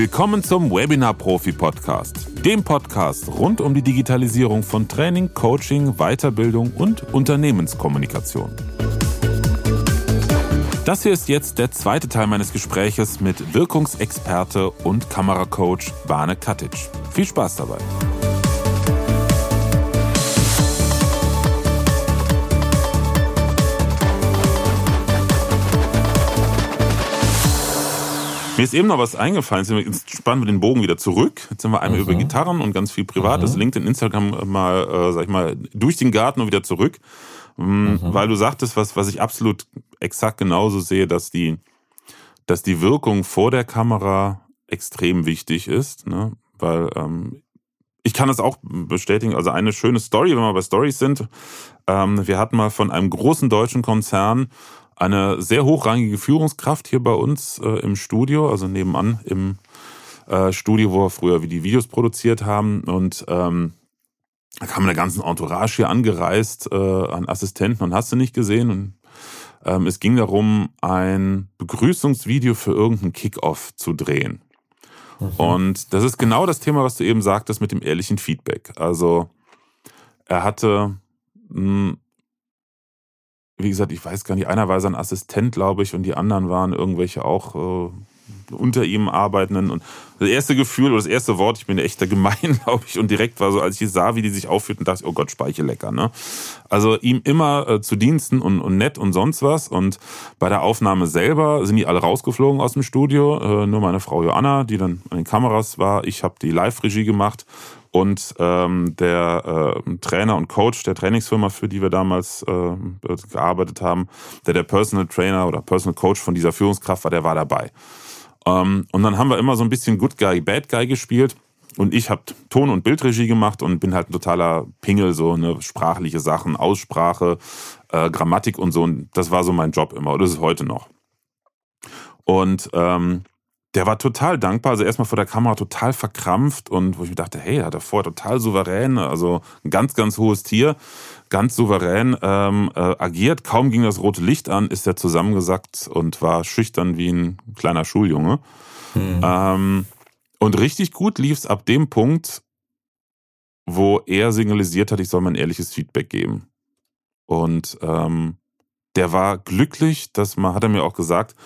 Willkommen zum Webinar Profi Podcast, dem Podcast rund um die Digitalisierung von Training, Coaching, Weiterbildung und Unternehmenskommunikation. Das hier ist jetzt der zweite Teil meines Gespräches mit Wirkungsexperte und Kameracoach Bane Katic. Viel Spaß dabei. Mir ist eben noch was eingefallen. Jetzt spannen wir den Bogen wieder zurück. Jetzt sind wir einmal mhm. über Gitarren und ganz viel Privates. Mhm. LinkedIn, Instagram mal, äh, sag ich mal, durch den Garten und wieder zurück. Mm, mhm. Weil du sagtest, was, was ich absolut exakt genauso sehe, dass die, dass die Wirkung vor der Kamera extrem wichtig ist. Ne? Weil ähm, ich kann das auch bestätigen. Also eine schöne Story, wenn wir bei Stories sind. Ähm, wir hatten mal von einem großen deutschen Konzern eine sehr hochrangige Führungskraft hier bei uns äh, im Studio, also nebenan im äh, Studio, wo wir früher wie die Videos produziert haben. Und ähm, da kam eine ganzen Entourage hier angereist äh, an Assistenten und hast du nicht gesehen. Und ähm, es ging darum, ein Begrüßungsvideo für irgendeinen Kickoff zu drehen. Mhm. Und das ist genau das Thema, was du eben sagtest mit dem ehrlichen Feedback. Also er hatte mh, hm, wie gesagt, ich weiß gar nicht, einer war sein Assistent, glaube ich, und die anderen waren irgendwelche auch äh, unter ihm arbeitenden. Und das erste Gefühl oder das erste Wort, ich bin echt gemein, glaube ich, und direkt war so, als ich sah, wie die sich aufführten, dachte ich, oh Gott, Speiche lecker, ne? Also ihm immer äh, zu Diensten und, und nett und sonst was. Und bei der Aufnahme selber sind die alle rausgeflogen aus dem Studio. Äh, nur meine Frau Joanna, die dann an den Kameras war. Ich habe die Live-Regie gemacht und ähm, der äh, Trainer und Coach der Trainingsfirma, für die wir damals äh, gearbeitet haben, der der Personal Trainer oder Personal Coach von dieser Führungskraft war, der war dabei. Ähm, und dann haben wir immer so ein bisschen Good Guy, Bad Guy gespielt. Und ich habe Ton- und Bildregie gemacht und bin halt ein totaler Pingel, so eine sprachliche Sachen, Aussprache, äh, Grammatik und so. Und das war so mein Job immer. Das ist heute noch. Und ähm, der war total dankbar. Also erstmal vor der Kamera total verkrampft und wo ich mir dachte, hey, hat er vorher total souverän, also ein ganz, ganz hohes Tier, ganz souverän ähm, äh, agiert. Kaum ging das rote Licht an, ist er zusammengesackt und war schüchtern wie ein kleiner Schuljunge. Mhm. Ähm, und richtig gut lief es ab dem Punkt, wo er signalisiert hat, ich soll mein ehrliches Feedback geben. Und ähm, der war glücklich, das hat er mir auch gesagt,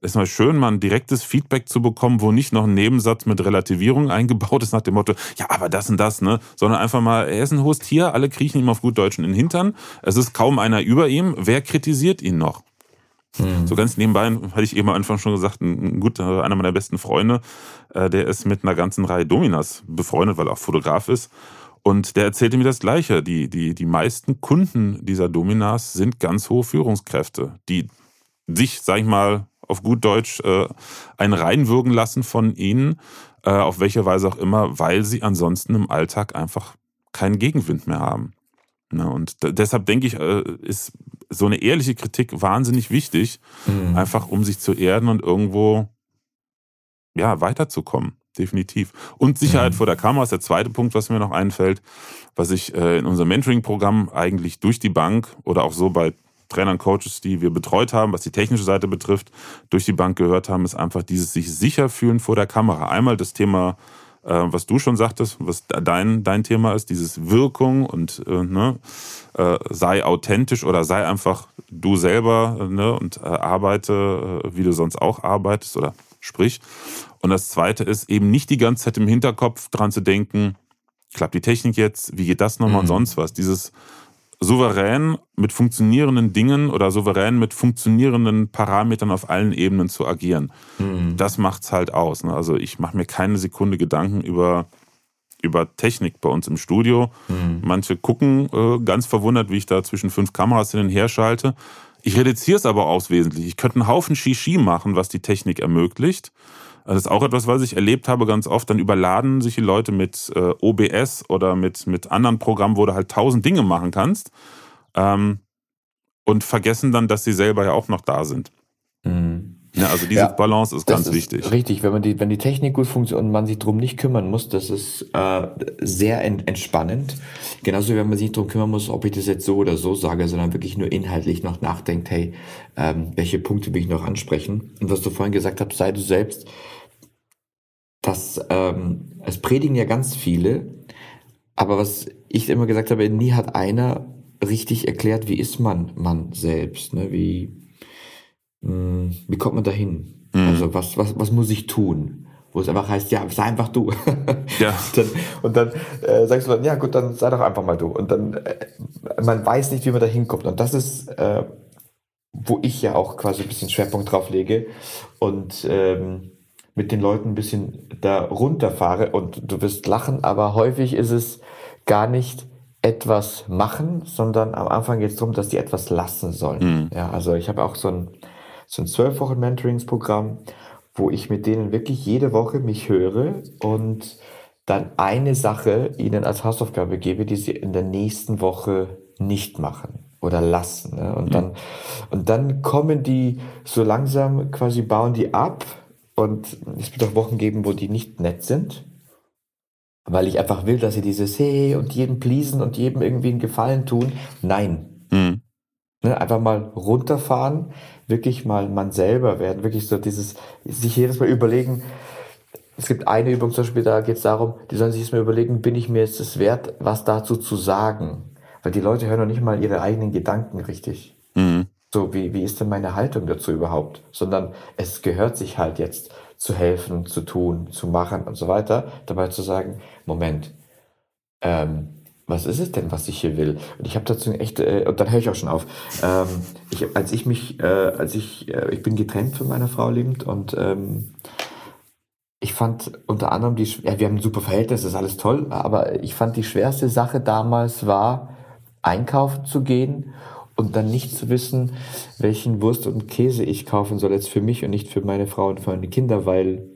ist mal schön, mal ein direktes Feedback zu bekommen, wo nicht noch ein Nebensatz mit Relativierung eingebaut ist nach dem Motto, ja, aber das und das, ne? Sondern einfach mal, er ist ein hohes Tier, alle kriechen ihm auf gut Deutsch in den Hintern. Es ist kaum einer über ihm. Wer kritisiert ihn noch? Hm. So ganz nebenbei hatte ich eben am Anfang schon gesagt, ein guter, einer meiner besten Freunde, äh, der ist mit einer ganzen Reihe Dominas befreundet, weil er auch Fotograf ist. Und der erzählte mir das Gleiche. Die, die, die meisten Kunden dieser Dominas sind ganz hohe Führungskräfte, die sich, sag ich mal, auf gut Deutsch äh, ein reinwürgen lassen von ihnen, äh, auf welche Weise auch immer, weil sie ansonsten im Alltag einfach keinen Gegenwind mehr haben. Ne? Und deshalb denke ich, äh, ist so eine ehrliche Kritik wahnsinnig wichtig, mhm. einfach um sich zu erden und irgendwo ja weiterzukommen. Definitiv. Und Sicherheit mhm. vor der Kamera ist der zweite Punkt, was mir noch einfällt, was ich äh, in unserem Mentoring-Programm eigentlich durch die Bank oder auch so bei Trainern, Coaches, die wir betreut haben, was die technische Seite betrifft, durch die Bank gehört haben, ist einfach dieses sich sicher fühlen vor der Kamera. Einmal das Thema, äh, was du schon sagtest, was dein, dein Thema ist, dieses Wirkung und äh, ne, äh, sei authentisch oder sei einfach du selber ne, und äh, arbeite, äh, wie du sonst auch arbeitest oder sprich. Und das zweite ist eben nicht die ganze Zeit im Hinterkopf dran zu denken, klappt die Technik jetzt, wie geht das nochmal mhm. und sonst was. Dieses souverän mit funktionierenden Dingen oder souverän mit funktionierenden Parametern auf allen Ebenen zu agieren. Mhm. Das macht's halt aus. Ne? Also ich mache mir keine Sekunde Gedanken über über Technik bei uns im Studio. Mhm. Manche gucken äh, ganz verwundert, wie ich da zwischen fünf Kameras hin und her schalte. Ich reduziere es aber aus wesentlich. Ich könnte einen Haufen Shishi machen, was die Technik ermöglicht. Das ist auch etwas, was ich erlebt habe ganz oft. Dann überladen sich die Leute mit äh, OBS oder mit, mit anderen Programmen, wo du halt tausend Dinge machen kannst. Ähm, und vergessen dann, dass sie selber ja auch noch da sind. Mhm. Ja, also diese ja, Balance ist ganz ist wichtig. Richtig, wenn man die, wenn die Technik gut funktioniert und man sich drum nicht kümmern muss, das ist äh, sehr ent, entspannend. Genauso wie wenn man sich drum kümmern muss, ob ich das jetzt so oder so sage, sondern wirklich nur inhaltlich noch nachdenkt, hey, ähm, welche Punkte will ich noch ansprechen? Und was du vorhin gesagt hast, sei du selbst dass ähm, es predigen ja ganz viele, aber was ich immer gesagt habe, nie hat einer richtig erklärt, wie ist man man selbst, ne? wie, mh, hm, wie kommt man dahin? Mhm. Also was, was, was muss ich tun? Wo es einfach heißt, ja, sei einfach du. Ja. dann, und dann äh, sagst du dann, ja gut, dann sei doch einfach mal du. Und dann, äh, man weiß nicht, wie man da hinkommt. Und das ist, äh, wo ich ja auch quasi ein bisschen Schwerpunkt drauf lege. Und ähm, mit den Leuten ein bisschen da runterfahre und du wirst lachen, aber häufig ist es gar nicht etwas machen, sondern am Anfang geht es darum, dass die etwas lassen sollen. Mhm. Ja, also ich habe auch so ein so ein zwölf Wochen Mentoringsprogramm, wo ich mit denen wirklich jede Woche mich höre und dann eine Sache ihnen als Hausaufgabe gebe, die sie in der nächsten Woche nicht machen oder lassen. Ne? Und, mhm. dann, und dann kommen die so langsam, quasi bauen die ab und es wird auch Wochen geben, wo die nicht nett sind, weil ich einfach will, dass sie dieses Hey und jedem pleasen und jedem irgendwie einen Gefallen tun. Nein. Mhm. Ne, einfach mal runterfahren, wirklich mal man selber werden, wirklich so dieses, sich jedes Mal überlegen, es gibt eine Übung zum Beispiel, da geht es darum, die sollen sich jetzt mal überlegen, bin ich mir jetzt es wert, was dazu zu sagen? Weil die Leute hören noch nicht mal ihre eigenen Gedanken richtig. Mhm. So, wie, wie ist denn meine Haltung dazu überhaupt? Sondern es gehört sich halt jetzt zu helfen, zu tun, zu machen und so weiter. Dabei zu sagen, Moment, ähm, was ist es denn, was ich hier will? Und ich habe dazu echt, äh, und dann höre ich auch schon auf. Ähm, ich, als ich mich, äh, als ich, äh, ich bin getrennt von meiner Frau lebend und ähm, ich fand unter anderem die, ja, wir haben ein super Verhältnis, das ist alles toll, aber ich fand die schwerste Sache damals war, einkaufen zu gehen und dann nicht zu wissen, welchen Wurst und Käse ich kaufen soll jetzt für mich und nicht für meine Frau und für meine Kinder, weil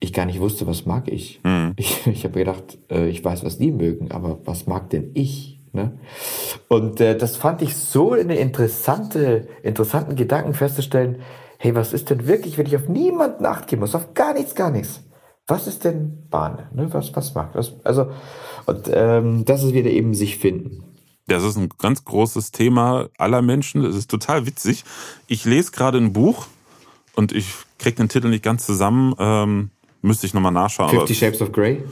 ich gar nicht wusste, was mag ich. Mhm. Ich, ich habe gedacht, äh, ich weiß, was die mögen, aber was mag denn ich? Ne? Und äh, das fand ich so eine interessante, interessanten Gedanken festzustellen, hey, was ist denn wirklich, wenn ich auf niemanden acht geben muss, auf gar nichts, gar nichts? Was ist denn Bahn? Ne? Was, was mag das? Also, und ähm, das ist wieder eben sich finden. Das ist ein ganz großes Thema aller Menschen. Das ist total witzig. Ich lese gerade ein Buch und ich kriege den Titel nicht ganz zusammen. Ähm, müsste ich nochmal nachschauen. Fifty Shapes of Grey?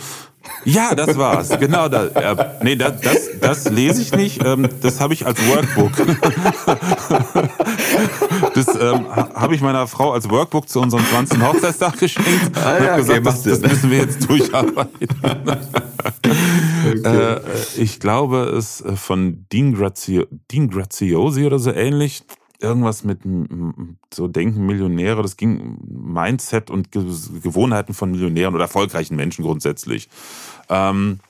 Ja, das war's. Genau. Da, äh, nee, das, das, das lese ich nicht. Ähm, das habe ich als Workbook. das ähm, habe ich meiner Frau als Workbook zu unserem 20. Hochzeitstag geschenkt. Ah, ja, gesagt, okay, das, das müssen wir jetzt durcharbeiten. okay. äh, ich glaube, es äh, von Dean, Grazio, Dean Graziosi oder so ähnlich irgendwas mit so denken Millionäre, das ging Mindset und Gewohnheiten von Millionären oder erfolgreichen Menschen grundsätzlich. Ähm,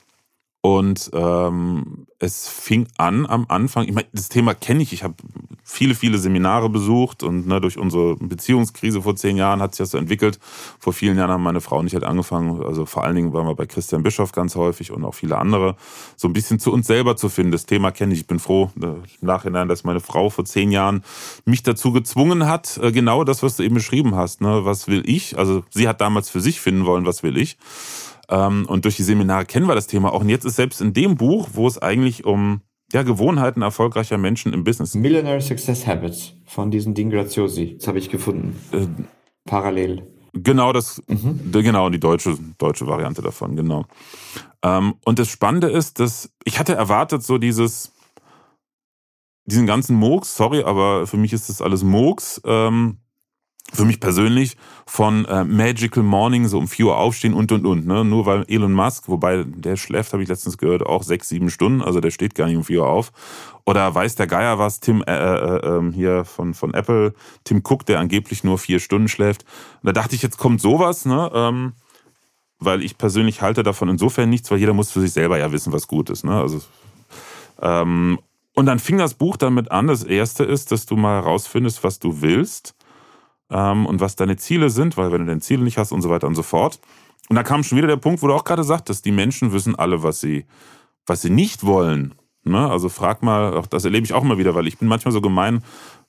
und ähm, es fing an am Anfang, ich meine, das Thema kenne ich, ich habe viele, viele Seminare besucht und ne, durch unsere Beziehungskrise vor zehn Jahren hat sich das so entwickelt. Vor vielen Jahren haben meine Frau und ich halt angefangen, also vor allen Dingen waren wir bei Christian Bischoff ganz häufig und auch viele andere, so ein bisschen zu uns selber zu finden. Das Thema kenne ich. Ich bin froh äh, im Nachhinein, dass meine Frau vor zehn Jahren mich dazu gezwungen hat, äh, genau das, was du eben beschrieben hast. Ne? Was will ich? Also sie hat damals für sich finden wollen, was will ich? Ähm, und durch die Seminare kennen wir das Thema auch. Und jetzt ist selbst in dem Buch, wo es eigentlich um ja, Gewohnheiten erfolgreicher Menschen im Business. Millionaire Success Habits von diesen Dean Graziosi. Das habe ich gefunden. Äh, Parallel. Genau, das, mhm. genau, die deutsche, deutsche Variante davon, genau. Ähm, und das Spannende ist, dass ich hatte erwartet, so dieses, diesen ganzen Mooks, sorry, aber für mich ist das alles Mooks, ähm, für mich persönlich von äh, Magical Morning, so um 4 Uhr aufstehen und und und. Ne? Nur weil Elon Musk, wobei der schläft, habe ich letztens gehört, auch sechs, sieben Stunden, also der steht gar nicht um 4 Uhr auf. Oder weiß der Geier was, Tim äh, äh, äh, hier von, von Apple, Tim Cook, der angeblich nur vier Stunden schläft. Und da dachte ich, jetzt kommt sowas, ne? Ähm, weil ich persönlich halte davon insofern nichts, weil jeder muss für sich selber ja wissen, was gut ist. Ne? Also, ähm, und dann fing das Buch damit an. Das erste ist, dass du mal herausfindest, was du willst ähm, und was deine Ziele sind, weil wenn du deine Ziele nicht hast und so weiter und so fort. Und da kam schon wieder der Punkt, wo du auch gerade sagtest, die Menschen wissen alle, was sie, was sie nicht wollen. Ne? Also frag mal, auch das erlebe ich auch immer wieder, weil ich bin manchmal so gemein,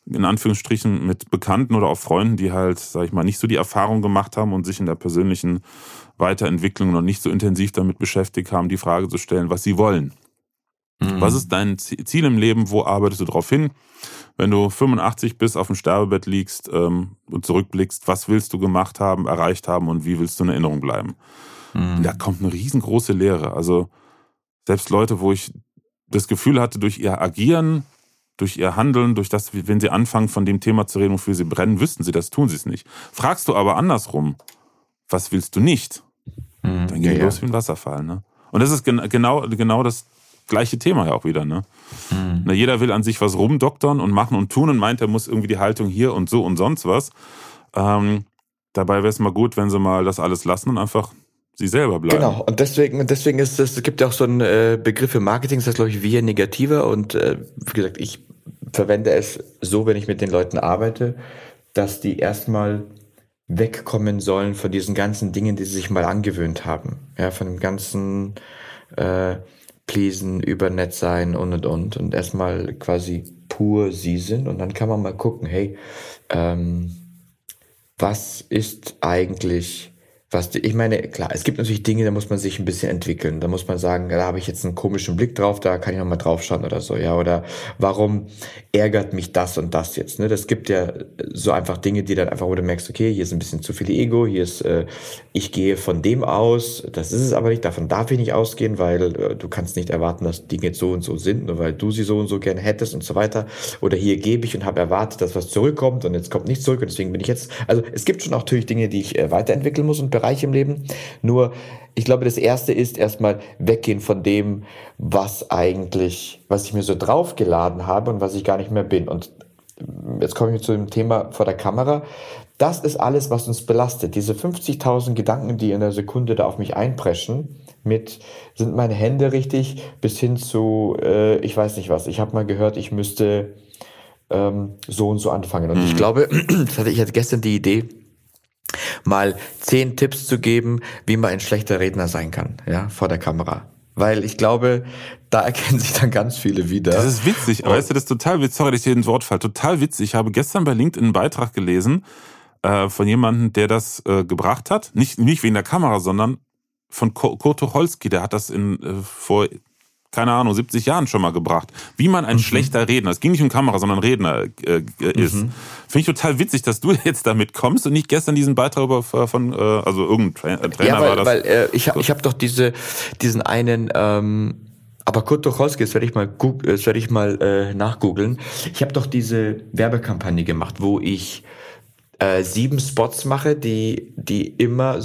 in Anführungsstrichen, mit Bekannten oder auch Freunden, die halt, sag ich mal, nicht so die Erfahrung gemacht haben und sich in der persönlichen Weiterentwicklung noch nicht so intensiv damit beschäftigt haben, die Frage zu stellen, was sie wollen. Mhm. Was ist dein Ziel im Leben? Wo arbeitest du darauf hin? Wenn du 85 bist, auf dem Sterbebett liegst ähm, und zurückblickst, was willst du gemacht haben, erreicht haben und wie willst du in Erinnerung bleiben? Mhm. Da kommt eine riesengroße Lehre. Also selbst Leute, wo ich das Gefühl hatte, durch ihr Agieren, durch ihr Handeln, durch das, wenn sie anfangen, von dem Thema zu reden, wofür sie brennen, wüssten sie das, tun sie es nicht. Fragst du aber andersrum, was willst du nicht? Mhm. Dann geht ja, los ja. wie ein Wasserfall. Ne? Und das ist gen genau, genau das gleiche Thema ja auch wieder. Ne? Mhm. Na, jeder will an sich was rumdoktern und machen und tun und meint, er muss irgendwie die Haltung hier und so und sonst was. Ähm, dabei wäre es mal gut, wenn sie mal das alles lassen und einfach sie selber bleiben. Genau, und deswegen, deswegen ist es, es gibt ja auch so einen äh, Begriff im Marketing, das heißt, glaube ich, via negativer und äh, wie gesagt, ich verwende es so, wenn ich mit den Leuten arbeite, dass die erstmal wegkommen sollen von diesen ganzen Dingen, die sie sich mal angewöhnt haben. Ja, von dem ganzen äh, pleasen, über nett sein und und und. Und erstmal quasi pur sie sind. Und dann kann man mal gucken, hey, ähm, was ist eigentlich was ich meine, klar, es gibt natürlich Dinge, da muss man sich ein bisschen entwickeln. Da muss man sagen, da habe ich jetzt einen komischen Blick drauf, da kann ich nochmal drauf schauen oder so, ja. Oder warum ärgert mich das und das jetzt? Ne? Das gibt ja so einfach Dinge, die dann einfach, wo du merkst, okay, hier ist ein bisschen zu viel Ego, hier ist, äh, ich gehe von dem aus, das ist es aber nicht, davon darf ich nicht ausgehen, weil äh, du kannst nicht erwarten, dass Dinge jetzt so und so sind, nur weil du sie so und so gerne hättest und so weiter. Oder hier gebe ich und habe erwartet, dass was zurückkommt und jetzt kommt nichts zurück und deswegen bin ich jetzt, also es gibt schon auch natürlich Dinge, die ich äh, weiterentwickeln muss und Bereich im Leben. Nur, ich glaube, das erste ist erstmal weggehen von dem, was eigentlich, was ich mir so draufgeladen habe und was ich gar nicht mehr bin. Und jetzt komme ich zu dem Thema vor der Kamera. Das ist alles, was uns belastet. Diese 50.000 Gedanken, die in der Sekunde da auf mich einpreschen, mit sind meine Hände richtig, bis hin zu, äh, ich weiß nicht was. Ich habe mal gehört, ich müsste ähm, so und so anfangen. Und mhm. ich glaube, das hatte ich hatte gestern die Idee, mal zehn Tipps zu geben, wie man ein schlechter Redner sein kann, ja, vor der Kamera. Weil ich glaube, da erkennen sich dann ganz viele wieder. Das ist witzig, aber weißt du, das ist total witzig, sorry, dass ich hier ins Wort falle, total witzig. Ich habe gestern bei LinkedIn einen Beitrag gelesen, äh, von jemandem, der das äh, gebracht hat. Nicht, nicht wegen der Kamera, sondern von Kurt Tucholsky, der hat das in, äh, vor keine Ahnung, 70 Jahren schon mal gebracht. Wie man ein mhm. schlechter Redner, es ging nicht um Kamera, sondern Redner äh, ist. Mhm. Finde ich total witzig, dass du jetzt damit kommst und nicht gestern diesen Beitrag über, von, äh, also irgendein äh, Trainer ja, weil, war das. Weil äh, ich, ich habe doch diese, diesen einen, ähm, aber Kurt Tucholsky, das werde ich mal, das werde ich mal äh, nachgoogeln. Ich habe doch diese Werbekampagne gemacht, wo ich äh, sieben Spots mache, die, die immer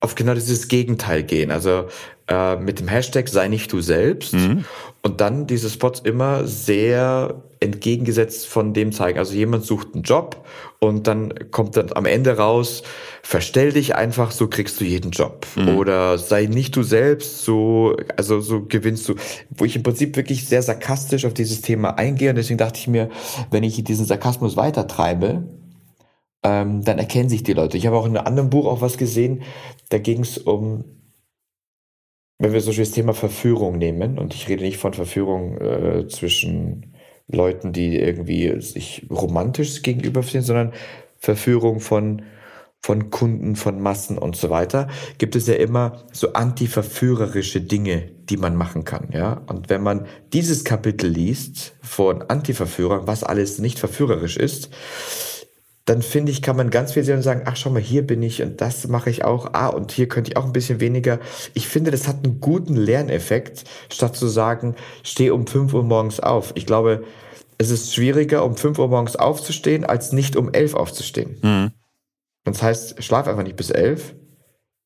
auf genau dieses Gegenteil gehen. Also äh, mit dem Hashtag sei nicht du selbst mhm. und dann diese Spots immer sehr entgegengesetzt von dem zeigen. Also jemand sucht einen Job und dann kommt dann am Ende raus, verstell dich einfach, so kriegst du jeden Job. Mhm. Oder sei nicht du selbst, so, also so gewinnst du. Wo ich im Prinzip wirklich sehr sarkastisch auf dieses Thema eingehe und deswegen dachte ich mir, wenn ich diesen Sarkasmus weitertreibe, ähm, dann erkennen sich die Leute. Ich habe auch in einem anderen Buch auch was gesehen, da ging es um, wenn wir so das Thema Verführung nehmen, und ich rede nicht von Verführung äh, zwischen Leuten, die irgendwie sich romantisch gegenüberstehen, sondern Verführung von von Kunden, von Massen und so weiter, gibt es ja immer so antiverführerische Dinge, die man machen kann, ja. Und wenn man dieses Kapitel liest von Antiverführern, was alles nicht verführerisch ist, dann finde ich, kann man ganz viel sehen und sagen, ach schau mal, hier bin ich und das mache ich auch, ah, und hier könnte ich auch ein bisschen weniger. Ich finde, das hat einen guten Lerneffekt, statt zu sagen, steh um 5 Uhr morgens auf. Ich glaube, es ist schwieriger, um 5 Uhr morgens aufzustehen, als nicht um 11 aufzustehen. Mhm. Das heißt, schlaf einfach nicht bis 11,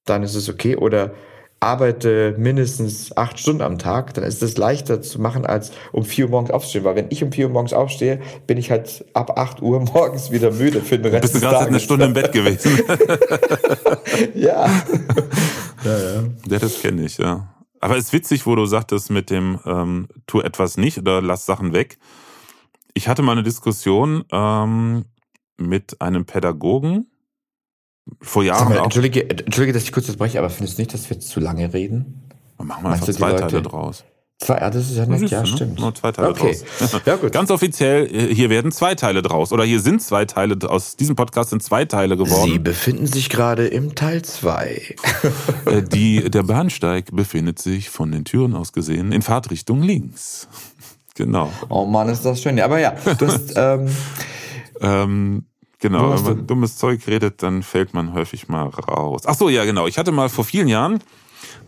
dann ist es okay. Oder arbeite mindestens acht Stunden am Tag, dann ist es leichter zu machen, als um vier Uhr morgens aufzustehen. Weil wenn ich um vier Uhr morgens aufstehe, bin ich halt ab acht Uhr morgens wieder müde für den Rest Bist du gerade eine Stunde im Bett gewesen? ja. ja, ja. Ja, das kenne ich, ja. Aber es ist witzig, wo du sagtest mit dem ähm, tu etwas nicht oder lass Sachen weg. Ich hatte mal eine Diskussion ähm, mit einem Pädagogen, vor Jahren mal, Entschuldige, Entschuldige, dass ich kurz unterbreche, aber findest du nicht, dass wir zu lange reden? Dann machen wir einfach zwei Teile draus. Zwei, ja, das ist ja nicht, ja, ne? stimmt. Nur zwei Teile okay. draus. Ja, gut. Ganz offiziell, äh, hier werden zwei Teile draus. Oder hier sind zwei Teile, aus diesem Podcast sind zwei Teile geworden. Sie befinden sich gerade im Teil zwei. Äh, die, der Bahnsteig befindet sich von den Türen aus gesehen in Fahrtrichtung links. Genau. Oh Mann, ist das schön. Aber ja, du hast. ähm, ähm, genau, wenn man dummes Zeug redet, dann fällt man häufig mal raus. Ach so, ja, genau. Ich hatte mal vor vielen Jahren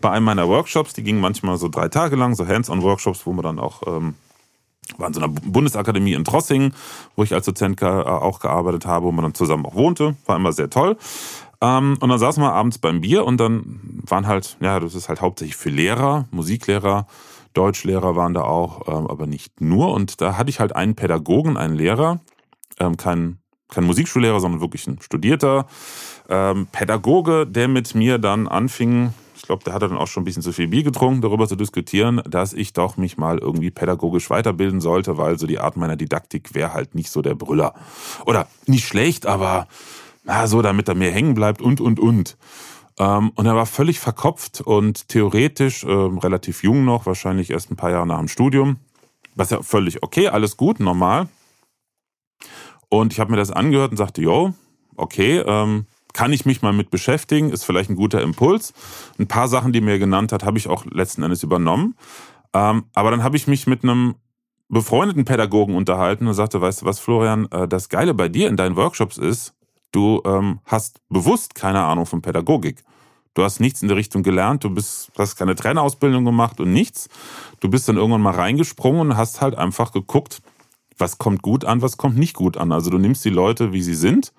bei einem meiner Workshops, die gingen manchmal so drei Tage lang, so Hands-on-Workshops, wo man dann auch ähm, war in so einer Bundesakademie in Trossingen, wo ich als Dozent auch gearbeitet habe, wo man dann zusammen auch wohnte. War immer sehr toll. Ähm, und dann saßen wir abends beim Bier und dann waren halt, ja, das ist halt hauptsächlich für Lehrer, Musiklehrer, Deutschlehrer waren da auch, ähm, aber nicht nur. Und da hatte ich halt einen Pädagogen, einen Lehrer, ähm, kein, kein Musikschullehrer, sondern wirklich ein studierter Pädagoge, der mit mir dann anfing, ich glaube, der hatte dann auch schon ein bisschen zu viel Bier getrunken, darüber zu diskutieren, dass ich doch mich mal irgendwie pädagogisch weiterbilden sollte, weil so die Art meiner Didaktik wäre halt nicht so der Brüller. Oder nicht schlecht, aber na, so, damit er mehr hängen bleibt und, und, und. Ähm, und er war völlig verkopft und theoretisch ähm, relativ jung noch, wahrscheinlich erst ein paar Jahre nach dem Studium. Was ja völlig okay, alles gut, normal. Und ich habe mir das angehört und sagte, yo, okay, ähm, kann ich mich mal mit beschäftigen, ist vielleicht ein guter Impuls. Ein paar Sachen, die mir genannt hat, habe ich auch letzten Endes übernommen. Ähm, aber dann habe ich mich mit einem befreundeten Pädagogen unterhalten und sagte, weißt du was, Florian, äh, das Geile bei dir in deinen Workshops ist, Du ähm, hast bewusst keine Ahnung von Pädagogik. Du hast nichts in der Richtung gelernt, du bist, hast keine Trainerausbildung gemacht und nichts. Du bist dann irgendwann mal reingesprungen und hast halt einfach geguckt, was kommt gut an, was kommt nicht gut an. Also du nimmst die Leute, wie sie sind.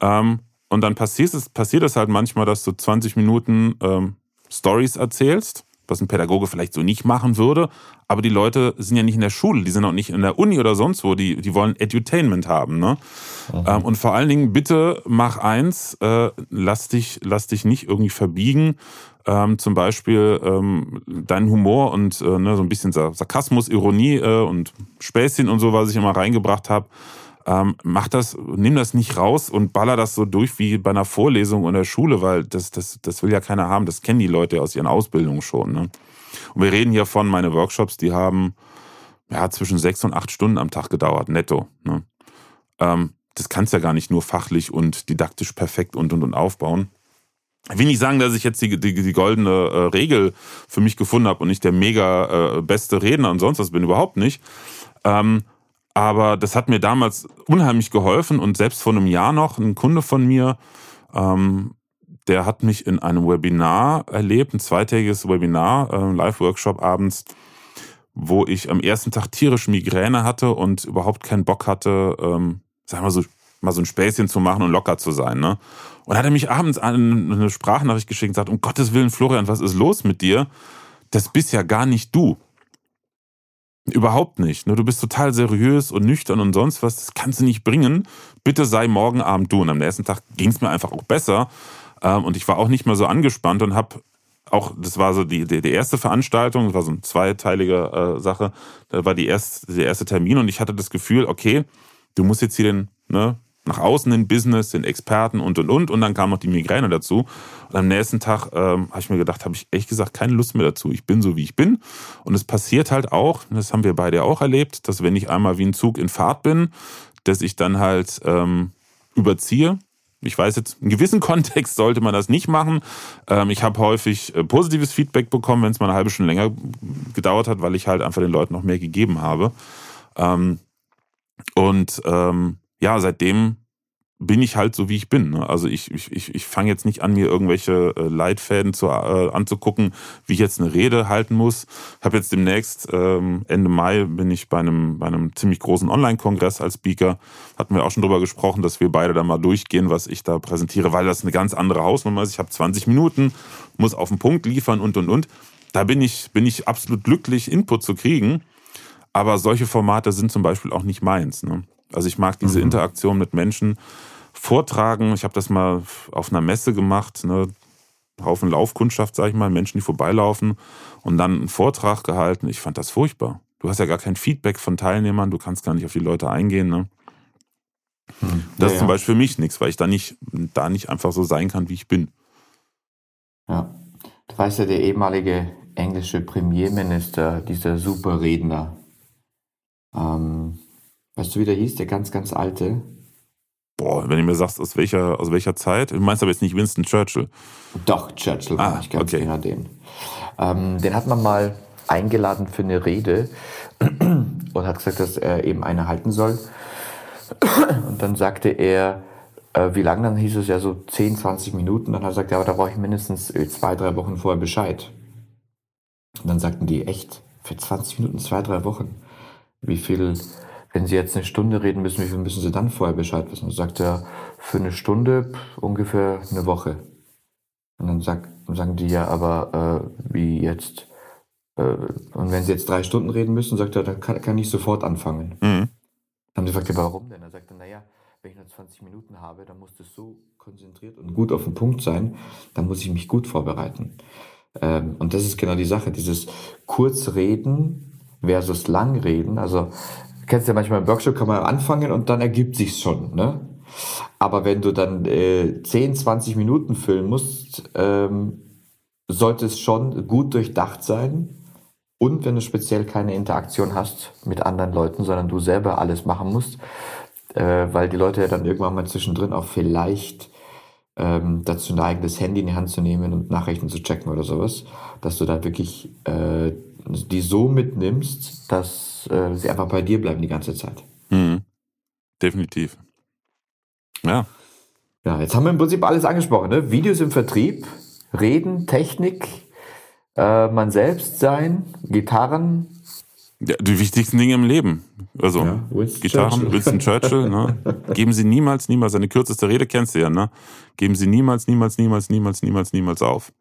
Ähm, und dann passiert es, passiert es halt manchmal, dass du 20 Minuten ähm, Stories erzählst was ein Pädagoge vielleicht so nicht machen würde. Aber die Leute sind ja nicht in der Schule, die sind auch nicht in der Uni oder sonst wo, die, die wollen Edutainment haben. Ne? Ähm, und vor allen Dingen, bitte mach eins, äh, lass, dich, lass dich nicht irgendwie verbiegen. Ähm, zum Beispiel ähm, deinen Humor und äh, ne, so ein bisschen Sarkasmus, Ironie äh, und Späßchen und so, was ich immer reingebracht habe ähm, mach das, nimm das nicht raus und baller das so durch wie bei einer Vorlesung in der Schule, weil das, das, das will ja keiner haben. Das kennen die Leute aus ihren Ausbildungen schon. Ne? Und wir reden hier von meine Workshops, die haben ja zwischen sechs und acht Stunden am Tag gedauert, netto. Ne? Ähm, das kannst ja gar nicht nur fachlich und didaktisch perfekt und und und aufbauen. Ich will nicht sagen, dass ich jetzt die, die, die goldene äh, Regel für mich gefunden habe und nicht der mega äh, beste Redner und sonst was bin, überhaupt nicht. Ähm, aber das hat mir damals unheimlich geholfen und selbst vor einem Jahr noch ein Kunde von mir, ähm, der hat mich in einem Webinar erlebt, ein zweitägiges Webinar, äh, Live-Workshop abends, wo ich am ersten Tag tierisch Migräne hatte und überhaupt keinen Bock hatte, ähm, sag mal so, mal so ein Späßchen zu machen und locker zu sein. Ne? Und hat er mich abends eine Sprachnachricht geschickt und gesagt, um Gottes Willen, Florian, was ist los mit dir? Das bist ja gar nicht du. Überhaupt nicht. Ne? Du bist total seriös und nüchtern und sonst was. Das kannst du nicht bringen. Bitte sei morgen Abend du. Und am nächsten Tag ging es mir einfach auch besser. Ähm, und ich war auch nicht mehr so angespannt und habe auch, das war so die, die, die, erste Veranstaltung, das war so eine zweiteilige äh, Sache. Da war die erste, der erste Termin und ich hatte das Gefühl, okay, du musst jetzt hier den, ne, nach außen in Business, den Experten und und und und dann kam noch die Migräne dazu. Und am nächsten Tag ähm, habe ich mir gedacht, habe ich ehrlich gesagt keine Lust mehr dazu. Ich bin so wie ich bin und es passiert halt auch, das haben wir beide auch erlebt, dass wenn ich einmal wie ein Zug in Fahrt bin, dass ich dann halt ähm, überziehe. Ich weiß jetzt, in gewissen Kontext sollte man das nicht machen. Ähm, ich habe häufig äh, positives Feedback bekommen, wenn es mal eine halbe Stunde länger gedauert hat, weil ich halt einfach den Leuten noch mehr gegeben habe. Ähm, und ähm, ja, seitdem bin ich halt so, wie ich bin. Ne? Also ich, ich, ich fange jetzt nicht an, mir irgendwelche äh, Leitfäden zu, äh, anzugucken, wie ich jetzt eine Rede halten muss. Habe jetzt demnächst, ähm, Ende Mai, bin ich bei einem, bei einem ziemlich großen Online-Kongress als Speaker. Hatten wir auch schon drüber gesprochen, dass wir beide da mal durchgehen, was ich da präsentiere, weil das eine ganz andere Hausnummer ist. Ich habe 20 Minuten, muss auf den Punkt liefern und, und, und. Da bin ich, bin ich absolut glücklich, Input zu kriegen. Aber solche Formate sind zum Beispiel auch nicht meins. Ne? Also ich mag diese mhm. Interaktion mit Menschen. Vortragen, ich habe das mal auf einer Messe gemacht, ne, Haufen Laufkundschaft, sag ich mal, Menschen, die vorbeilaufen und dann einen Vortrag gehalten. Ich fand das furchtbar. Du hast ja gar kein Feedback von Teilnehmern, du kannst gar nicht auf die Leute eingehen. Ne? Hm. Das ja, ist zum Beispiel für mich nichts, weil ich da nicht, da nicht einfach so sein kann, wie ich bin. Ja, du weißt ja, der ehemalige englische Premierminister, dieser Superredner, ähm, Weißt du, wie der hieß? Der ganz, ganz alte. Boah, wenn du mir sagst, aus welcher, aus welcher Zeit? Du meinst aber jetzt nicht Winston Churchill. Doch, Churchill ah, ich ganz okay. genau den. Ähm, den hat man mal eingeladen für eine Rede. und hat gesagt, dass er eben eine halten soll. Und dann sagte er, äh, wie lange? Dann hieß es ja so 10, 20 Minuten. Dann hat er gesagt, ja, aber da brauche ich mindestens äh, zwei, drei Wochen vorher Bescheid. Und dann sagten die, echt? Für 20 Minuten, zwei, drei Wochen? Wie viel, wenn Sie jetzt eine Stunde reden müssen, wie viel müssen Sie dann vorher Bescheid wissen? Und sagt er, für eine Stunde ungefähr eine Woche. Und dann sagt, sagen die ja, aber äh, wie jetzt? Äh, und wenn Sie jetzt drei Stunden reden müssen, sagt er, dann kann, kann ich sofort anfangen. Mhm. Dann haben sie gefragt, warum denn? Er sagte, naja, wenn ich nur 20 Minuten habe, dann muss das so konzentriert und gut auf den Punkt sein, dann muss ich mich gut vorbereiten. Ähm, und das ist genau die Sache, dieses Kurzreden versus Langreden. Also, kennst ja manchmal im Workshop kann man anfangen und dann ergibt sich's schon, ne? Aber wenn du dann äh, 10, 20 Minuten füllen musst, ähm, sollte es schon gut durchdacht sein. Und wenn du speziell keine Interaktion hast mit anderen Leuten, sondern du selber alles machen musst, äh, weil die Leute ja dann irgendwann mal zwischendrin auch vielleicht ähm, dazu neigen, das Handy in die Hand zu nehmen und Nachrichten zu checken oder sowas, dass du da wirklich äh, die so mitnimmst, dass äh, sie einfach bei dir bleiben die ganze Zeit. Mhm. Definitiv. Ja. Ja, jetzt haben wir im Prinzip alles angesprochen. Ne? Videos im Vertrieb, Reden, Technik, äh, man selbst sein, Gitarren. Ja, die wichtigsten Dinge im Leben. Also ja, Winston Gitarren, Churchill. Winston Churchill. Ne? Geben Sie niemals, niemals, seine kürzeste Rede kennst du ja, ne? Geben Sie niemals, niemals, niemals, niemals, niemals, niemals auf.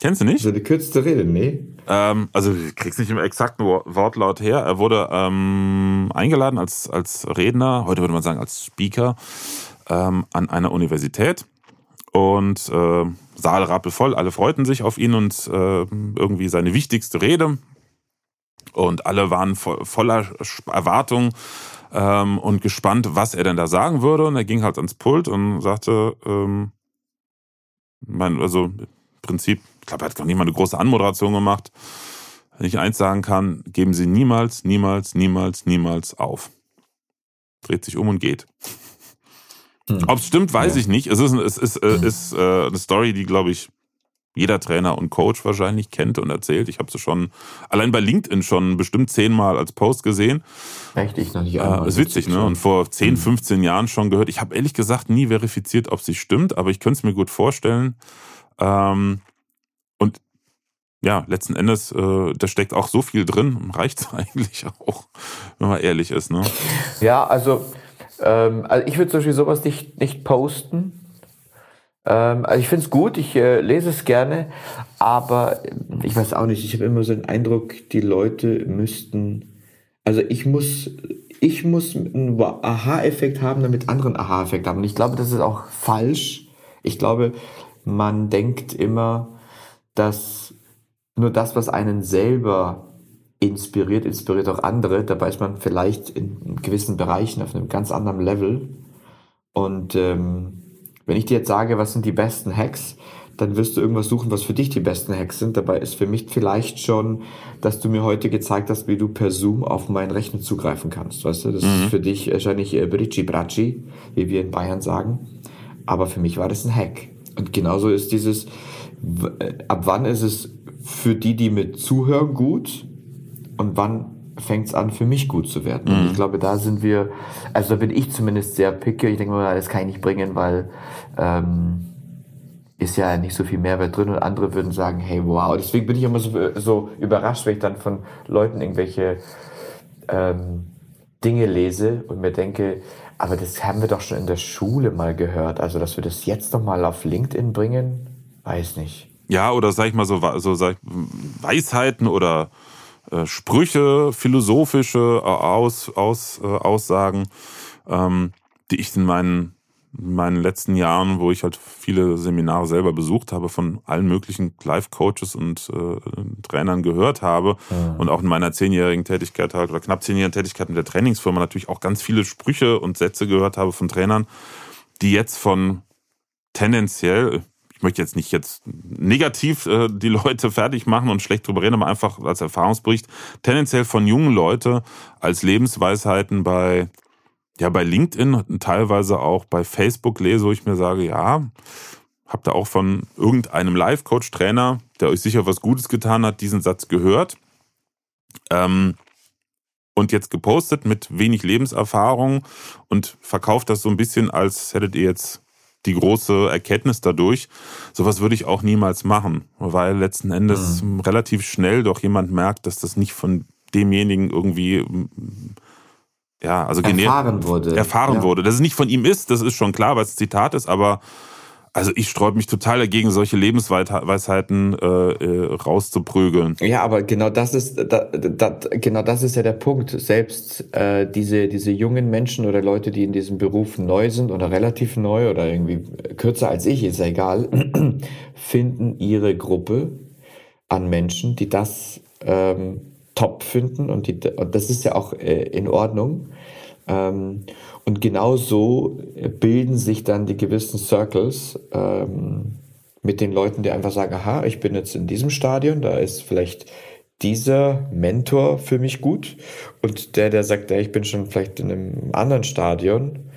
Kennst du nicht? Seine kürzeste Rede, nee. Ähm, also du kriegst nicht im exakten Wortlaut her. Er wurde ähm, eingeladen als, als Redner, heute würde man sagen als Speaker, ähm, an einer Universität. Und äh, Saal rappelvoll, alle freuten sich auf ihn und äh, irgendwie seine wichtigste Rede. Und alle waren vo voller Erwartung ähm, und gespannt, was er denn da sagen würde. Und er ging halt ans Pult und sagte, ähm, mein, also im Prinzip, ich glaube, er hat noch nie mal eine große Anmoderation gemacht. Wenn ich eins sagen kann, geben Sie niemals, niemals, niemals, niemals auf. Dreht sich um und geht. Hm. Ob es stimmt, weiß ja. ich nicht. Es ist, es ist, äh, hm. ist äh, eine Story, die, glaube ich, jeder Trainer und Coach wahrscheinlich kennt und erzählt. Ich habe sie schon allein bei LinkedIn schon bestimmt zehnmal als Post gesehen. Echt? Ich noch nicht äh, einmal. Äh, ist witzig, ne? Und vor 10, 15 hm. Jahren schon gehört. Ich habe ehrlich gesagt nie verifiziert, ob sie stimmt, aber ich könnte es mir gut vorstellen. Ähm, ja, letzten Endes, äh, da steckt auch so viel drin, reicht eigentlich auch, wenn man ehrlich ist. Ne? Ja, also ähm, also ich würde zum Beispiel sowas nicht, nicht posten. Ähm, also ich finde es gut, ich äh, lese es gerne, aber ich weiß auch nicht, ich habe immer so den Eindruck, die Leute müssten, also ich muss, ich muss einen Aha-Effekt haben, damit andere einen Aha-Effekt haben. Und ich glaube, das ist auch falsch. Ich glaube, man denkt immer, dass nur das, was einen selber inspiriert, inspiriert auch andere. Dabei ist man vielleicht in gewissen Bereichen auf einem ganz anderen Level. Und ähm, wenn ich dir jetzt sage, was sind die besten Hacks, dann wirst du irgendwas suchen, was für dich die besten Hacks sind. Dabei ist für mich vielleicht schon, dass du mir heute gezeigt hast, wie du per Zoom auf meinen Rechner zugreifen kannst. Weißt du, das mhm. ist für dich wahrscheinlich äh, Brici Bracci, wie wir in Bayern sagen. Aber für mich war das ein Hack. Und genauso ist dieses, ab wann ist es für die, die mit zuhören, gut und wann fängt es an, für mich gut zu werden. Mhm. Und ich glaube, da sind wir, also da bin ich zumindest sehr picky. Ich denke mal, das kann ich nicht bringen, weil ähm, ist ja nicht so viel Mehrwert drin und andere würden sagen, hey, wow. Deswegen bin ich immer so, so überrascht, wenn ich dann von Leuten irgendwelche ähm, Dinge lese und mir denke, aber das haben wir doch schon in der Schule mal gehört. Also, dass wir das jetzt noch mal auf LinkedIn bringen, weiß nicht. Ja, oder sag ich mal so, so sag ich, Weisheiten oder äh, Sprüche, philosophische äh, Aus, Aus, äh, Aussagen, ähm, die ich in meinen, in meinen letzten Jahren, wo ich halt viele Seminare selber besucht habe, von allen möglichen Life-Coaches und äh, Trainern gehört habe ja. und auch in meiner zehnjährigen Tätigkeit halt oder knapp zehnjährigen Tätigkeit mit der Trainingsfirma natürlich auch ganz viele Sprüche und Sätze gehört habe von Trainern, die jetzt von tendenziell, ich möchte jetzt nicht jetzt negativ äh, die Leute fertig machen und schlecht drüber reden, aber einfach als Erfahrungsbericht, tendenziell von jungen Leuten als Lebensweisheiten bei, ja, bei LinkedIn teilweise auch bei Facebook lese, wo ich mir sage, ja, habt ihr auch von irgendeinem Life-Coach-Trainer, der euch sicher was Gutes getan hat, diesen Satz gehört. Ähm, und jetzt gepostet mit wenig Lebenserfahrung und verkauft das so ein bisschen, als hättet ihr jetzt die große Erkenntnis dadurch. Sowas würde ich auch niemals machen, weil letzten Endes mhm. relativ schnell doch jemand merkt, dass das nicht von demjenigen irgendwie ja, also erfahren wurde. Erfahren ja. wurde. Dass es nicht von ihm ist, das ist schon klar, weil es Zitat ist, aber also ich sträube mich total dagegen, solche Lebensweisheiten äh, äh, rauszuprügeln. Ja, aber genau das ist da, da, genau das ist ja der Punkt. Selbst äh, diese diese jungen Menschen oder Leute, die in diesem Beruf neu sind oder relativ neu oder irgendwie kürzer als ich, ist ja egal, finden ihre Gruppe an Menschen, die das ähm, top finden und, die, und das ist ja auch äh, in Ordnung. Ähm, und genau so bilden sich dann die gewissen Circles ähm, mit den Leuten, die einfach sagen, aha, ich bin jetzt in diesem Stadion, da ist vielleicht dieser Mentor für mich gut. Und der, der sagt, ja, ich bin schon vielleicht in einem anderen Stadion,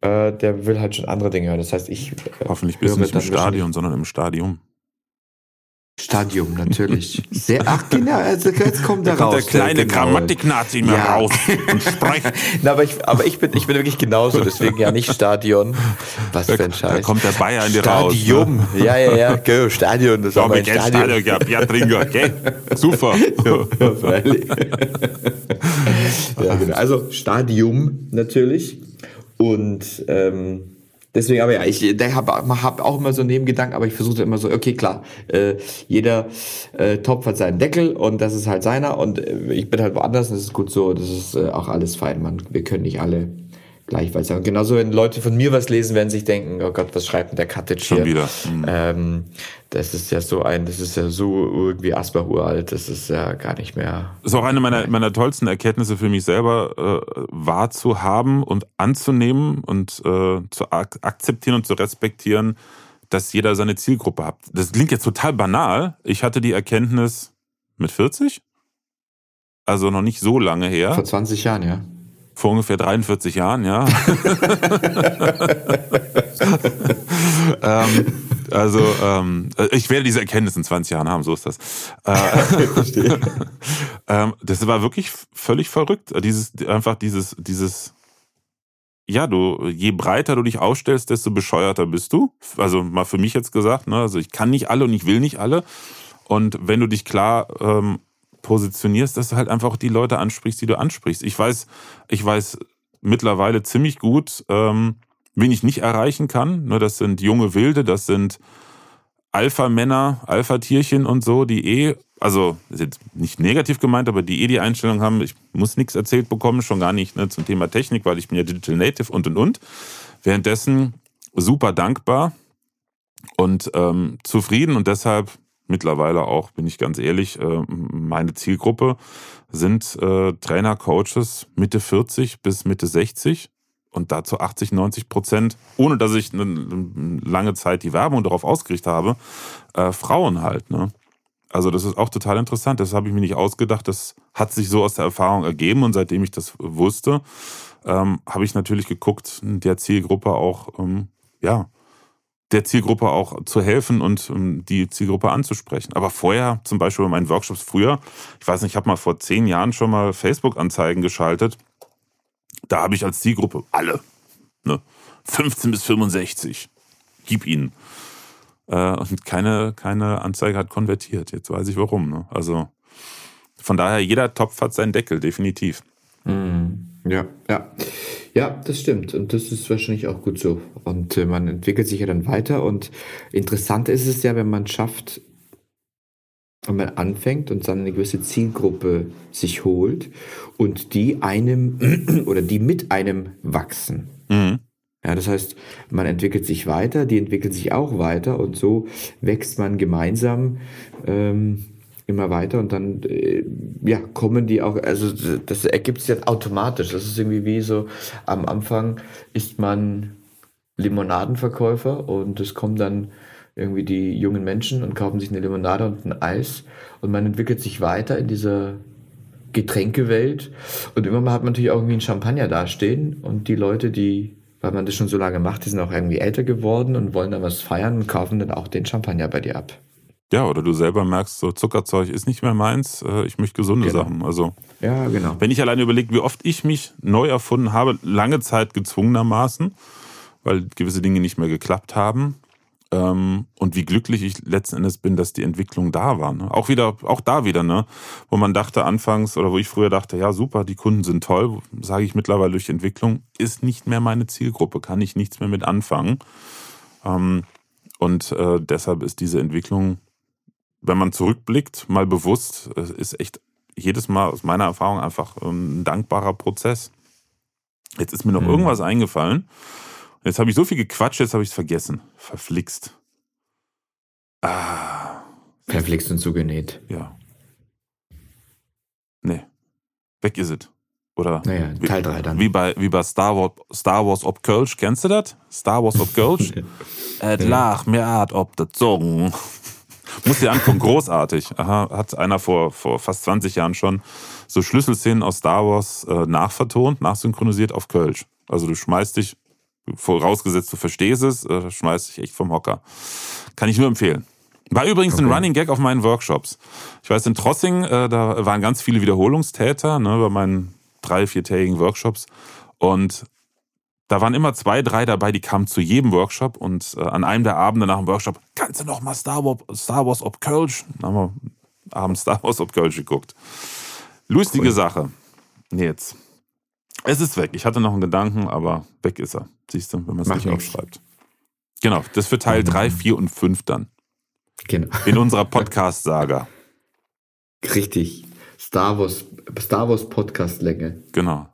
äh, der will halt schon andere Dinge hören. Das heißt, ich. Äh, Hoffentlich bist du nicht im Stadion, sondern im Stadium. Stadium, natürlich. Sehr, ach genau, also jetzt kommt da er raus. der kleine genau. Grammatik-Nazi mal ja. raus und spricht. Na, aber ich, aber ich bin, ich bin wirklich genauso, deswegen ja nicht Stadion. Was für ein Scheiß. Da kommt der Bayer in dir raus. Stadium. Ne? Ja, ja, ja, go, Stadion. Das war mein Stadion. Stadion gehabt, Bier trinker, okay? Super. ja, freilich. ja, genau. Also Stadium natürlich. Und ähm, Deswegen, aber ja, ich habe hab auch immer so Nebengedanken, aber ich versuche immer so, okay, klar, äh, jeder äh, Topf hat seinen Deckel und das ist halt seiner und äh, ich bin halt woanders und das ist gut so, das ist äh, auch alles fein, man. Wir können nicht alle gleichfalls sagen. Genauso, wenn Leute von mir was lesen, werden sich denken, oh Gott, was schreibt denn der Cottage Schon hier? wieder. Mhm. Ähm, das ist ja so ein, das ist ja so irgendwie Asbach uralt, das ist ja gar nicht mehr. Das ist auch eine meiner, meiner tollsten Erkenntnisse für mich selber, äh, wahrzuhaben und anzunehmen und äh, zu ak akzeptieren und zu respektieren, dass jeder seine Zielgruppe hat. Das klingt jetzt total banal. Ich hatte die Erkenntnis mit 40? Also noch nicht so lange her. Vor 20 Jahren, ja vor ungefähr 43 Jahren, ja. ähm, also ähm, ich werde diese Erkenntnis in 20 Jahren haben, so ist das. Äh, ähm, das war wirklich völlig verrückt. Dieses einfach dieses dieses ja, du je breiter du dich aufstellst, desto bescheuerter bist du. Also mal für mich jetzt gesagt, ne, also ich kann nicht alle und ich will nicht alle. Und wenn du dich klar ähm, positionierst, dass du halt einfach die Leute ansprichst, die du ansprichst. Ich weiß, ich weiß mittlerweile ziemlich gut, ähm, wen ich nicht erreichen kann. Ne, das sind junge Wilde, das sind Alpha-Männer, Alpha-Tierchen und so, die eh, also ist jetzt nicht negativ gemeint, aber die eh die Einstellung haben, ich muss nichts erzählt bekommen, schon gar nicht ne, zum Thema Technik, weil ich bin ja Digital Native und und und. Währenddessen super dankbar und ähm, zufrieden und deshalb mittlerweile auch, bin ich ganz ehrlich, äh, meine Zielgruppe sind äh, Trainer, Coaches Mitte 40 bis Mitte 60 und dazu 80, 90 Prozent, ohne dass ich eine lange Zeit die Werbung darauf ausgerichtet habe, äh, Frauen halt. Ne? Also das ist auch total interessant. Das habe ich mir nicht ausgedacht. Das hat sich so aus der Erfahrung ergeben und seitdem ich das wusste, ähm, habe ich natürlich geguckt, der Zielgruppe auch ähm, ja der Zielgruppe auch zu helfen und um, die Zielgruppe anzusprechen. Aber vorher, zum Beispiel bei meinen Workshops früher, ich weiß nicht, ich habe mal vor zehn Jahren schon mal Facebook-Anzeigen geschaltet. Da habe ich als Zielgruppe alle, ne, 15 bis 65, gib ihnen. Äh, und keine, keine Anzeige hat konvertiert. Jetzt weiß ich warum. Ne? Also von daher, jeder Topf hat seinen Deckel, definitiv. Mhm. Ja, ja. Ja, das stimmt. Und das ist wahrscheinlich auch gut so. Und äh, man entwickelt sich ja dann weiter. Und interessant ist es ja, wenn man schafft, wenn man anfängt und dann eine gewisse Zielgruppe sich holt und die einem oder die mit einem wachsen. Mhm. Ja, das heißt, man entwickelt sich weiter, die entwickelt sich auch weiter und so wächst man gemeinsam ähm, immer weiter und dann äh, ja kommen die auch also das ergibt sich jetzt automatisch das ist irgendwie wie so am Anfang ist man Limonadenverkäufer und es kommen dann irgendwie die jungen Menschen und kaufen sich eine Limonade und ein Eis und man entwickelt sich weiter in dieser Getränkewelt und immer hat man natürlich auch irgendwie einen Champagner dastehen und die Leute die weil man das schon so lange macht, die sind auch irgendwie älter geworden und wollen dann was feiern und kaufen dann auch den Champagner bei dir ab. Ja, oder du selber merkst, so Zuckerzeug ist nicht mehr meins, äh, ich möchte gesunde Genau. Sachen. Also, Ja, genau. wenn ich alleine überlege, wie oft ich mich neu erfunden habe, lange Zeit gezwungenermaßen, weil gewisse Dinge nicht mehr geklappt haben. Ähm, und wie glücklich ich letzten Endes bin, dass die Entwicklung da war. Ne? Auch wieder, auch da wieder, ne? Wo man dachte anfangs oder wo ich früher dachte, ja super, die Kunden sind toll, sage ich mittlerweile durch Entwicklung, ist nicht mehr meine Zielgruppe, kann ich nichts mehr mit anfangen. Ähm, und äh, deshalb ist diese Entwicklung, wenn man zurückblickt, mal bewusst, ist echt jedes Mal aus meiner Erfahrung einfach ähm, ein dankbarer Prozess. Jetzt ist mir noch Mhm. irgendwas eingefallen. Jetzt habe ich so viel gequatscht, jetzt habe ich es vergessen. Verflixt. Ah, Verflixt und zugenäht. ja. Nee. Weg ist es. Oder Naja, wie, Teil 3 dann. wie bei, wie bei Star Wars, Star Wars ob Kölsch. Kennst du das? Star Wars ob Kölsch? Et lach mir art ob de Zungen. Muss dir angucken, großartig. Aha, hat einer vor, vor fast 20 Jahren schon so Schlüsselszenen aus Star Wars äh, nachvertont, nachsynchronisiert auf Kölsch. Also du schmeißt dich, vorausgesetzt du verstehst es, äh, schmeißt dich echt vom Hocker. Kann ich nur empfehlen. War übrigens ein Okay. Running Gag auf meinen Workshops. Ich weiß, in Trossing, äh, da waren ganz viele Wiederholungstäter ne, bei meinen drei, viertägigen Workshops. Und da waren immer zwei, drei dabei, die kamen zu jedem Workshop und äh, an einem der Abende nach dem Workshop, kannst du noch mal Star Wars, Star Wars ob Kölsch? Dann haben wir abends Star Wars ob Kölsch geguckt. Lustige Cool. Sache. Nee, jetzt. Es ist weg. Ich hatte noch einen Gedanken, aber weg ist er. Siehst du, wenn man es nicht nix. aufschreibt. Genau, das für Teil Mhm. 3, 4 und 5 dann. Genau. In unserer Podcast-Saga. Richtig. Star Wars, Star Wars Podcast-Länge. Genau.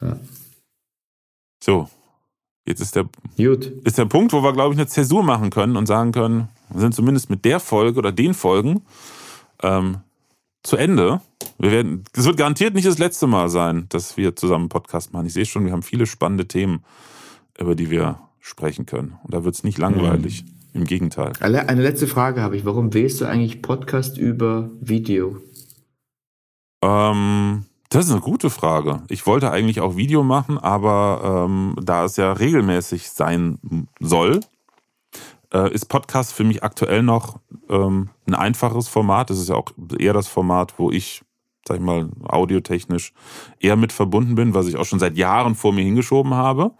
Ja. So, jetzt ist der, Gut. ist der Punkt, wo wir, glaube ich, eine Zäsur machen können und sagen können, wir sind zumindest mit der Folge oder den Folgen ähm, zu Ende. Wir werden, es wird garantiert nicht das letzte Mal sein, dass wir zusammen einen Podcast machen. Ich sehe schon, wir haben viele spannende Themen, über die wir sprechen können. Und da wird es nicht langweilig. Im Gegenteil. Eine letzte Frage habe ich. Warum wählst du eigentlich Podcast über Video? Ähm, das ist eine gute Frage. Ich wollte eigentlich auch Video machen, aber ähm, da es ja regelmäßig sein soll, äh, ist Podcast für mich aktuell noch ähm, ein einfaches Format. Das ist ja auch eher das Format, wo ich, sag ich mal, audiotechnisch eher mit verbunden bin, was ich auch schon seit Jahren vor mir hingeschoben habe.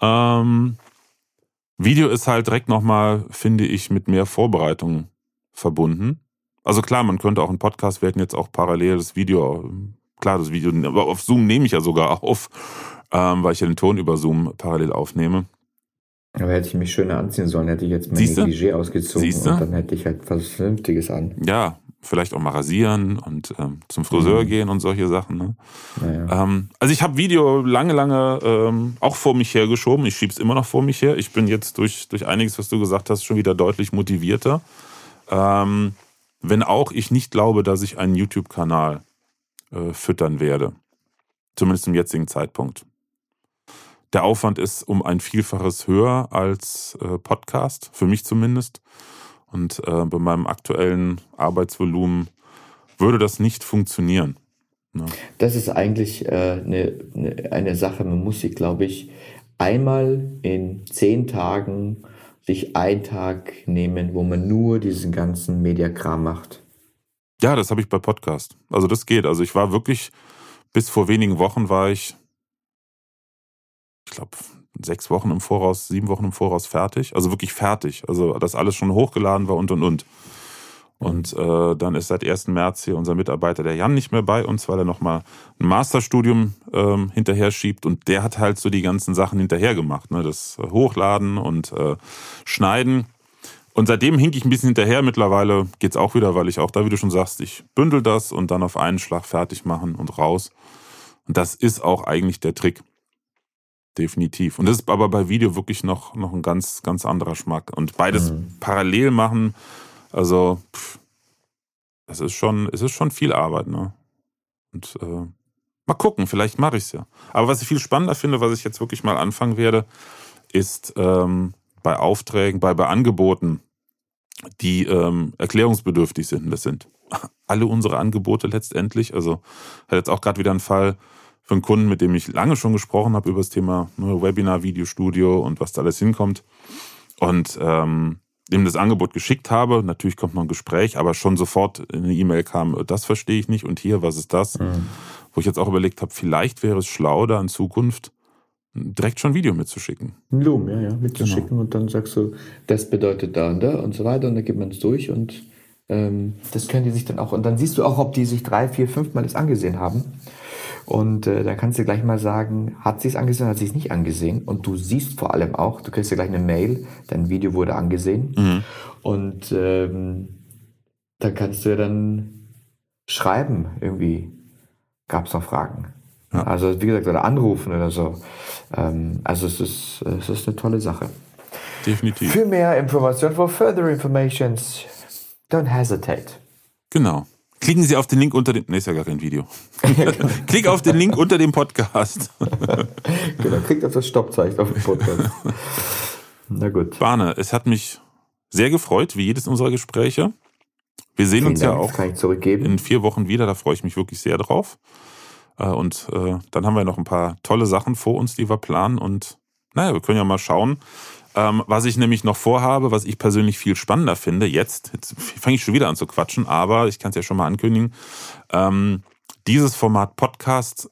Ähm, Video ist halt direkt nochmal, finde ich, mit mehr Vorbereitung verbunden. Also klar, man könnte auch einen Podcast, wir hätten jetzt auch parallel das Video, klar, das Video, aber auf Zoom nehme ich ja sogar auf, ähm, weil ich ja den Ton über Zoom parallel aufnehme. Aber hätte ich mich schöner anziehen sollen, hätte ich jetzt mein? Negligé ausgezogen Siehste? und dann hätte ich halt was Vernünftiges an. Ja, vielleicht auch mal rasieren und ähm, zum Friseur Mhm. gehen und solche Sachen. Ne? Naja. Ähm, also ich habe Video lange, lange ähm, auch vor mich hergeschoben. Ich schiebe es immer noch vor mich her. Ich bin jetzt durch, durch einiges, was du gesagt hast, schon wieder deutlich motivierter. Ähm, wenn auch ich nicht glaube, dass ich einen YouTube-Kanal äh, füttern werde. Zumindest zum jetzigen Zeitpunkt. Der Aufwand ist um ein Vielfaches höher als äh, Podcast, für mich zumindest. Und äh, bei meinem aktuellen Arbeitsvolumen würde das nicht funktionieren. Ne? Das ist eigentlich äh, eine, eine, eine Sache, man muss sich, glaube ich, einmal in zehn Tagen sich einen Tag nehmen, wo man nur diesen ganzen Mediakram macht. Ja, das habe ich bei Podcast. Also das geht. Also ich war wirklich, bis vor wenigen Wochen war ich, ich glaube, sechs Wochen im Voraus, sieben Wochen im Voraus fertig. Also wirklich fertig. Also dass alles schon hochgeladen war und und und. Und äh, dann ist seit 1. März hier unser Mitarbeiter, der Jan, nicht mehr bei uns, weil er nochmal ein Masterstudium ähm, hinterher schiebt. Und der hat halt so die ganzen Sachen hinterher gemacht. Ne? Das äh, Hochladen und äh, Schneiden. Und seitdem hink ich ein bisschen hinterher. Mittlerweile geht's auch wieder, weil ich auch da, wie du schon sagst, ich bündel das und dann auf einen Schlag fertig machen und raus. Und das ist auch eigentlich der Trick. Definitiv. Und das ist aber bei Video wirklich noch, noch ein ganz, ganz anderer Schmack. Und beides Mhm. parallel machen, also, pff, es ist schon, es ist schon viel Arbeit, ne? Und äh, mal gucken, vielleicht mache ich's ja. Aber was ich viel spannender finde, was ich jetzt wirklich mal anfangen werde, ist ähm, bei Aufträgen, bei, bei Angeboten, die ähm, erklärungsbedürftig sind. Das sind alle unsere Angebote letztendlich. Also hat jetzt auch gerade wieder einen Fall für einen Kunden, mit dem ich lange schon gesprochen habe über das Thema ne, Webinar, Videostudio und was da alles hinkommt. Und ähm, ihm das Angebot geschickt habe. Natürlich kommt noch ein Gespräch, aber schon sofort eine E-Mail kam, das verstehe ich nicht und hier, was ist das? Mhm. Wo ich jetzt auch überlegt habe, vielleicht wäre es schlau, da in Zukunft direkt schon ein Video mitzuschicken. Ein Loom, ja, ja, mitzuschicken genau. und dann sagst du, das bedeutet da und da und so weiter und dann gibt man es durch und ähm, das können die sich dann auch, und dann siehst du auch, ob die sich drei, vier, fünf Mal das angesehen haben. Und äh, dann kannst du gleich mal sagen, hat sie es angesehen, hat sie es nicht angesehen. Und du siehst vor allem auch, du kriegst ja gleich eine Mail, dein Video wurde angesehen. Mhm. Und ähm, dann kannst du ja dann schreiben, irgendwie gab es noch Fragen. Ja. Also wie gesagt, oder anrufen oder so. Ähm, also es ist, es ist eine tolle Sache. Definitiv. Für mehr Informationen, for further informations, don't hesitate. Genau. Klicken Sie auf den Link unter dem. Ne, ist ja gar kein Video. Klick auf den Link unter dem Podcast. genau, klickt auf das Stoppzeichen auf dem Podcast. Na gut. Barne, es hat mich sehr gefreut, wie jedes unserer Gespräche. Wir sehen Vielen uns Dank, ja auch in vier Wochen wieder, da freue ich mich wirklich sehr drauf. Äh, und äh, dann haben wir noch ein paar tolle Sachen vor uns, die wir planen. Und naja, wir können ja mal schauen, ähm, was ich nämlich noch vorhabe, was ich persönlich viel spannender finde, jetzt, jetzt fange ich schon wieder an zu quatschen, aber ich kann es ja schon mal ankündigen, ähm, dieses Format Podcast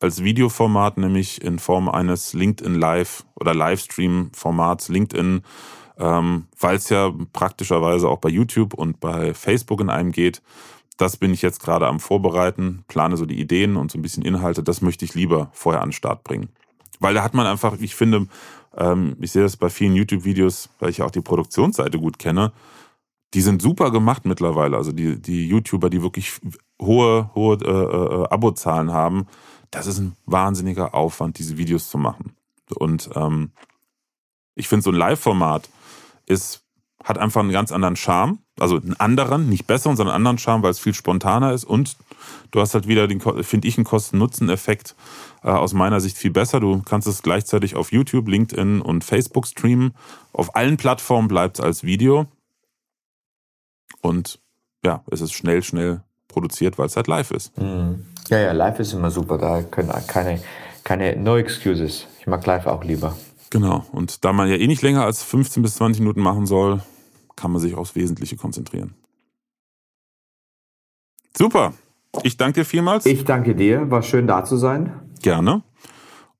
als Videoformat, nämlich in Form eines LinkedIn Live oder Livestream-Formats LinkedIn, ähm, weil es ja praktischerweise auch bei YouTube und bei Facebook in einem geht. Das bin ich jetzt gerade am Vorbereiten, plane so die Ideen und so ein bisschen Inhalte. Das möchte ich lieber vorher an den Start bringen. Weil da hat man einfach, ich finde, ähm, ich sehe das bei vielen YouTube-Videos, weil ich ja auch die Produktionsseite gut kenne. Die sind super gemacht mittlerweile. Also die, die YouTuber, die wirklich hohe, hohe äh, äh, Abozahlen haben, das ist ein wahnsinniger Aufwand, diese Videos zu machen. Und ähm, ich finde, so ein Live-Format ist, hat einfach einen ganz anderen Charme. Also einen anderen, nicht besseren, sondern einen anderen Charme, weil es viel spontaner ist. Und du hast halt wieder den, finde ich, einen Kosten-Nutzen-Effekt äh, aus meiner Sicht viel besser. Du kannst es gleichzeitig auf YouTube, LinkedIn und Facebook streamen. Auf allen Plattformen bleibt es als Video. Und ja, es ist schnell, schnell produziert, weil es halt live ist. Mhm. Ja, ja, live ist immer super. Da können keine, keine No Excuses. Ich mag live auch lieber. Genau. Und da man ja eh nicht länger als 15 bis 20 Minuten machen soll, kann man sich aufs Wesentliche konzentrieren. Super. Ich danke dir vielmals. Ich danke dir. War schön da zu sein. Gerne.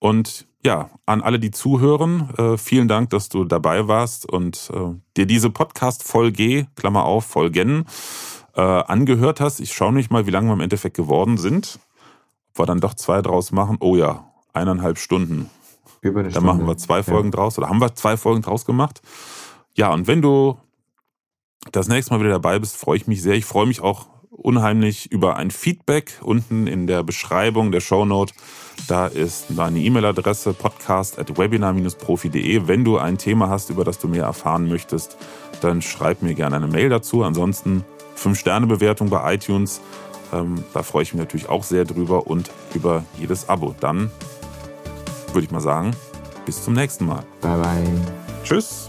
Und ja, an alle, die zuhören, äh, vielen Dank, dass du dabei warst und äh, dir diese Podcast-Folge, Klammer auf, Folgen, äh, angehört hast. Ich schaue nicht mal, wie lange wir im Endeffekt geworden sind. Ob wir dann doch zwei draus machen. Oh ja, eineinhalb Stunden. Über eine dann Stunde. machen wir zwei Folgen ja. draus oder haben wir zwei Folgen draus gemacht. Ja, und wenn du das nächste Mal wieder dabei bist, freue ich mich sehr. Ich freue mich auch unheimlich über ein Feedback unten in der Beschreibung der Shownote. Da ist meine E-Mail-Adresse podcast at webinar-profi.de. Wenn du ein Thema hast, über das du mehr erfahren möchtest, dann schreib mir gerne eine Mail dazu. Ansonsten 5-Sterne-Bewertung bei iTunes. Ähm, da freue ich mich natürlich auch sehr drüber und über jedes Abo. Dann würde ich mal sagen, bis zum nächsten Mal. Bye bye. Tschüss.